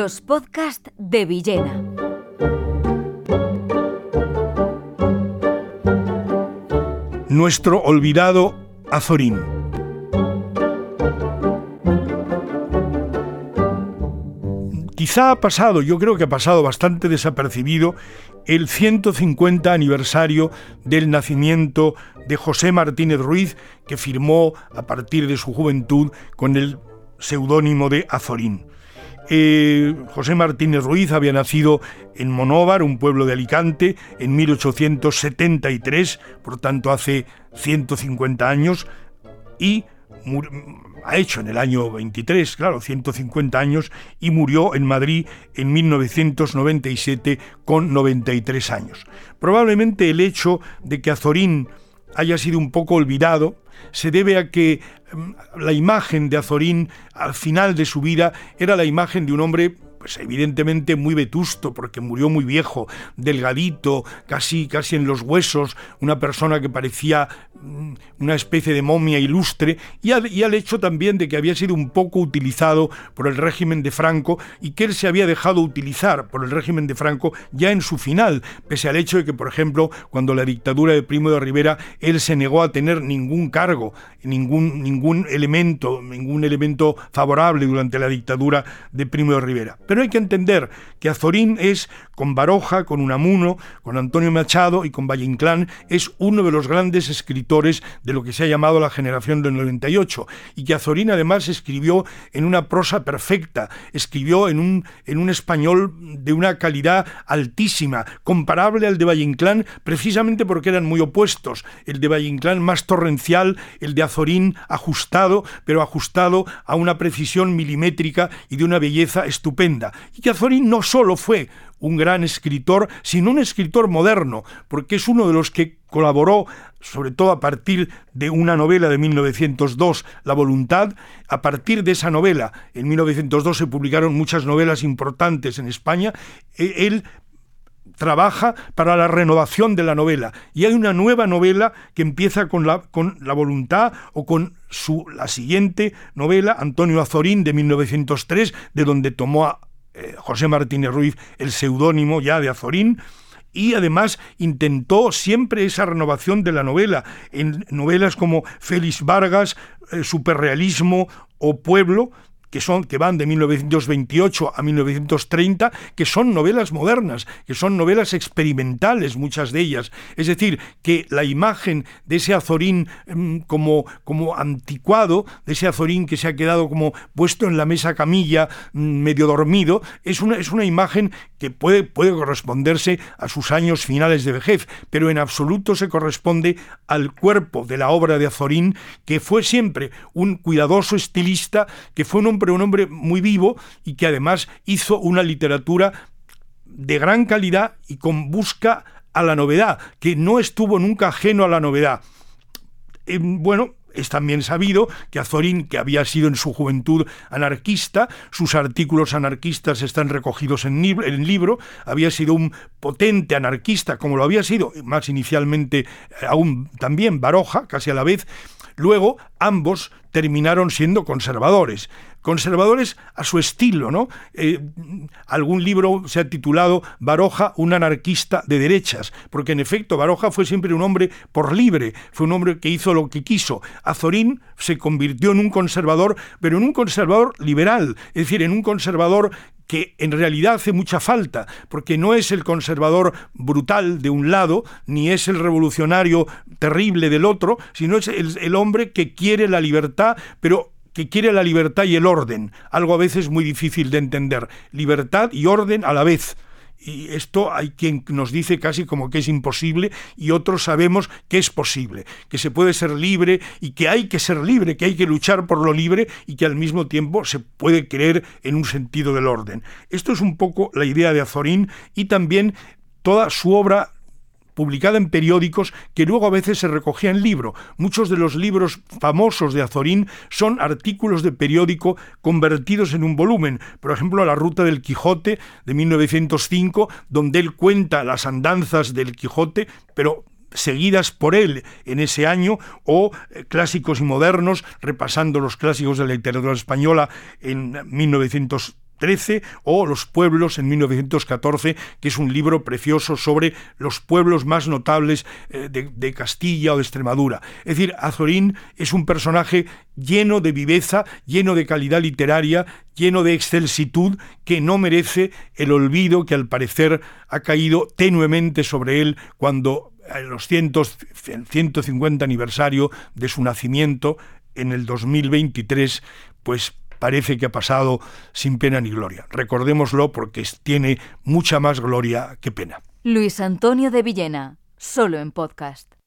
Los podcasts de Villena. Nuestro olvidado Azorín. Quizá ha pasado, yo creo que ha pasado bastante desapercibido el 150 aniversario del nacimiento de José Martínez Ruiz, que firmó a partir de su juventud con el seudónimo de Azorín. Eh, José Martínez Ruiz había nacido en Monóvar, un pueblo de Alicante, en 1873, por tanto hace 150 años, y ha hecho en el año 23, claro, 150 años, y murió en Madrid en 1997 con 93 años. Probablemente el hecho de que Azorín haya sido un poco olvidado se debe a que mm, la imagen de Azorín al final de su vida era la imagen de un hombre pues evidentemente muy vetusto, porque murió muy viejo, delgadito, casi, casi en los huesos, una persona que parecía una especie de momia ilustre, y al, hecho también de que había sido un poco utilizado por el régimen de Franco y que él se había dejado utilizar por el régimen de Franco ya en su final, pese al hecho de que, por ejemplo, cuando la dictadura de Primo de Rivera, él se negó a tener ningún cargo, ningún, ningún elemento, ningún elemento favorable durante la dictadura de Primo de Rivera. Pero hay que entender que Azorín es, con Baroja, con Unamuno, con Antonio Machado y con Valle Inclán, es uno de los grandes escritores de lo que se ha llamado la generación del 98, y que Azorín además escribió en una prosa perfecta, escribió en un, en un español de una calidad altísima, comparable al de Valle Inclán, precisamente porque eran muy opuestos, el de Valle Inclán más torrencial, el de Azorín ajustado, pero ajustado a una precisión milimétrica y de una belleza estupenda. Y que Azorín no solo fue un gran escritor, sino un escritor moderno, porque es uno de los que colaboró, sobre todo a partir de una novela de 1902, La voluntad. A partir de esa novela, en 1902 se publicaron muchas novelas importantes en España. E, él trabaja para la renovación de la novela. Y hay una nueva novela que empieza con la, con la voluntad o con su, la siguiente novela, Antonio Azorín, de 1903, de donde tomó a eh, José Martínez Ruiz el seudónimo ya de Azorín y además intentó siempre esa renovación de la novela en novelas como Félix Vargas, eh, Superrealismo o Pueblo, que son que van de 1928 a 1930, que son novelas modernas, que son novelas experimentales muchas de ellas, es decir, que la imagen de ese Azorín mm, como como anticuado, de ese Azorín que se ha quedado como puesto en la mesa camilla, mm, medio dormido, es una es una imagen que puede corresponderse a sus años finales de vejez, pero en absoluto se corresponde al cuerpo de la obra de Azorín, que fue siempre un cuidadoso estilista, que fue un un hombre muy vivo y que además hizo una literatura de gran calidad y con busca a la novedad, que no estuvo nunca ajeno a la novedad. Eh, bueno, es también sabido que Azorín, que había sido en su juventud anarquista, sus artículos anarquistas están recogidos en, el libro, había sido un potente anarquista, como lo había sido más inicialmente eh, aún también Baroja, casi a la vez, Luego, ambos terminaron siendo conservadores. Conservadores a su estilo, ¿no? Eh, algún libro se ha titulado Baroja, un anarquista de derechas, porque en efecto Baroja fue siempre un hombre por libre, fue un hombre que hizo lo que quiso. Azorín se convirtió en un conservador, pero en un conservador liberal, es decir, en un conservador que en realidad hace mucha falta, porque no es el conservador brutal de un lado, ni es el revolucionario terrible del otro, sino es el, hombre que quiere la libertad, pero que quiere la libertad y el orden, algo a veces muy difícil de entender, libertad y orden a la vez. Y esto hay quien nos dice casi como que es imposible y otros sabemos que es posible, que se puede ser libre y que hay que ser libre, que hay que luchar por lo libre y que al mismo tiempo se puede creer en un sentido del orden. Esto es un poco la idea de Azorín y también toda su obra publicada en periódicos que luego a veces se recogía en libro. Muchos de los libros famosos de Azorín son artículos de periódico convertidos en un volumen. Por ejemplo, La Ruta del Quijote de 1905, donde él cuenta las andanzas del Quijote, pero seguidas por él en ese año, o eh, clásicos y modernos, repasando los clásicos de la literatura española en 1905 13 o Los pueblos en 1914, que es un libro precioso sobre los pueblos más notables eh, de, Castilla o de Extremadura. Es decir, Azorín es un personaje lleno de viveza, lleno de calidad literaria, lleno de excelsitud, que no merece el olvido que al parecer ha caído tenuemente sobre él cuando los cientos, el 150 aniversario de su nacimiento en el 2023, pues parece que ha pasado sin pena ni gloria. Recordémoslo porque tiene mucha más gloria que pena. Luis Antonio de Villena, solo en podcast.